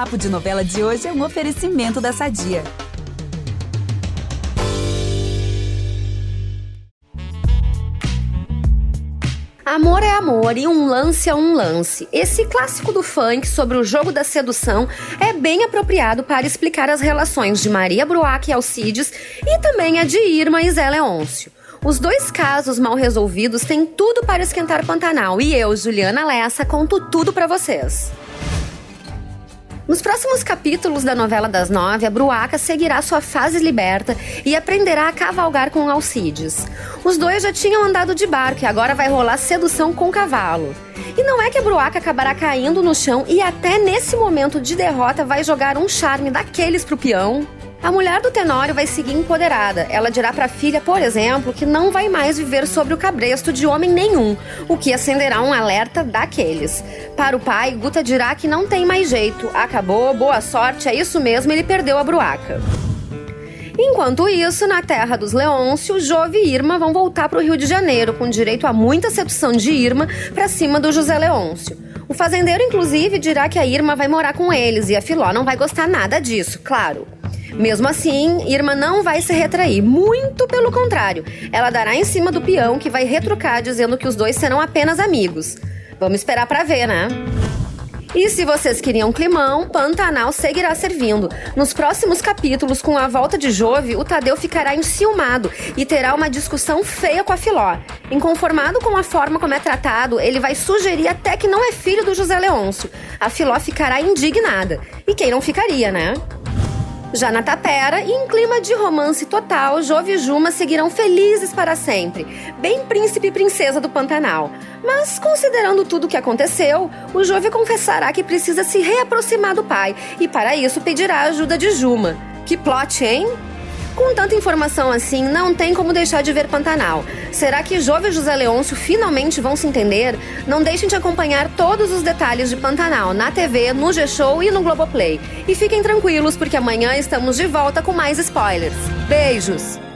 Papo de Novela de hoje é um oferecimento da Sadia. Amor é amor e um lance é um lance. Esse clássico do funk sobre o jogo da sedução é bem apropriado para explicar as relações de Maria Bruac e Alcides e também a de Irma e Zé Leôncio. Os dois casos mal resolvidos têm tudo para esquentar Pantanal e eu, Juliana Lessa, conto tudo para vocês. Nos próximos capítulos da novela das nove, a Bruaca seguirá sua fase liberta e aprenderá a cavalgar com Alcides. Os dois já tinham andado de barco e agora vai rolar sedução com cavalo. E não é que a Bruaca acabará caindo no chão e até nesse momento de derrota vai jogar um charme daqueles pro peão? A mulher do Tenório vai seguir empoderada. Ela dirá para a filha, por exemplo, que não vai mais viver sobre o cabresto de homem nenhum, o que acenderá um alerta daqueles. Para o pai, Guta dirá que não tem mais jeito. Acabou, boa sorte, é isso mesmo, ele perdeu a bruaca. Enquanto isso, na terra dos Leôncio, Jove e Irma vão voltar para o Rio de Janeiro, com direito a muita sedução de Irma para cima do José Leôncio. O fazendeiro, inclusive, dirá que a Irma vai morar com eles e a Filó não vai gostar nada disso, claro. Mesmo assim, Irma não vai se retrair, muito pelo contrário. Ela dará em cima do peão que vai retrucar dizendo que os dois serão apenas amigos. Vamos esperar para ver, né? E se vocês queriam climão, Pantanal seguirá servindo. Nos próximos capítulos, com a volta de Jove, o Tadeu ficará enciumado e terá uma discussão feia com a Filó. Inconformado com a forma como é tratado, ele vai sugerir até que não é filho do José Leôncio. A Filó ficará indignada. E quem não ficaria, né? Já na Tapera, em clima de romance total, Jove e Juma seguirão felizes para sempre, bem príncipe e princesa do Pantanal. Mas, considerando tudo o que aconteceu, o Jove confessará que precisa se reaproximar do pai e, para isso, pedirá a ajuda de Juma. Que plot, hein? Com tanta informação assim, não tem como deixar de ver Pantanal. Será que Jove e José Leôncio finalmente vão se entender? Não deixem de acompanhar todos os detalhes de Pantanal na TV, no G-Show e no Globoplay. E fiquem tranquilos, porque amanhã estamos de volta com mais spoilers. Beijos!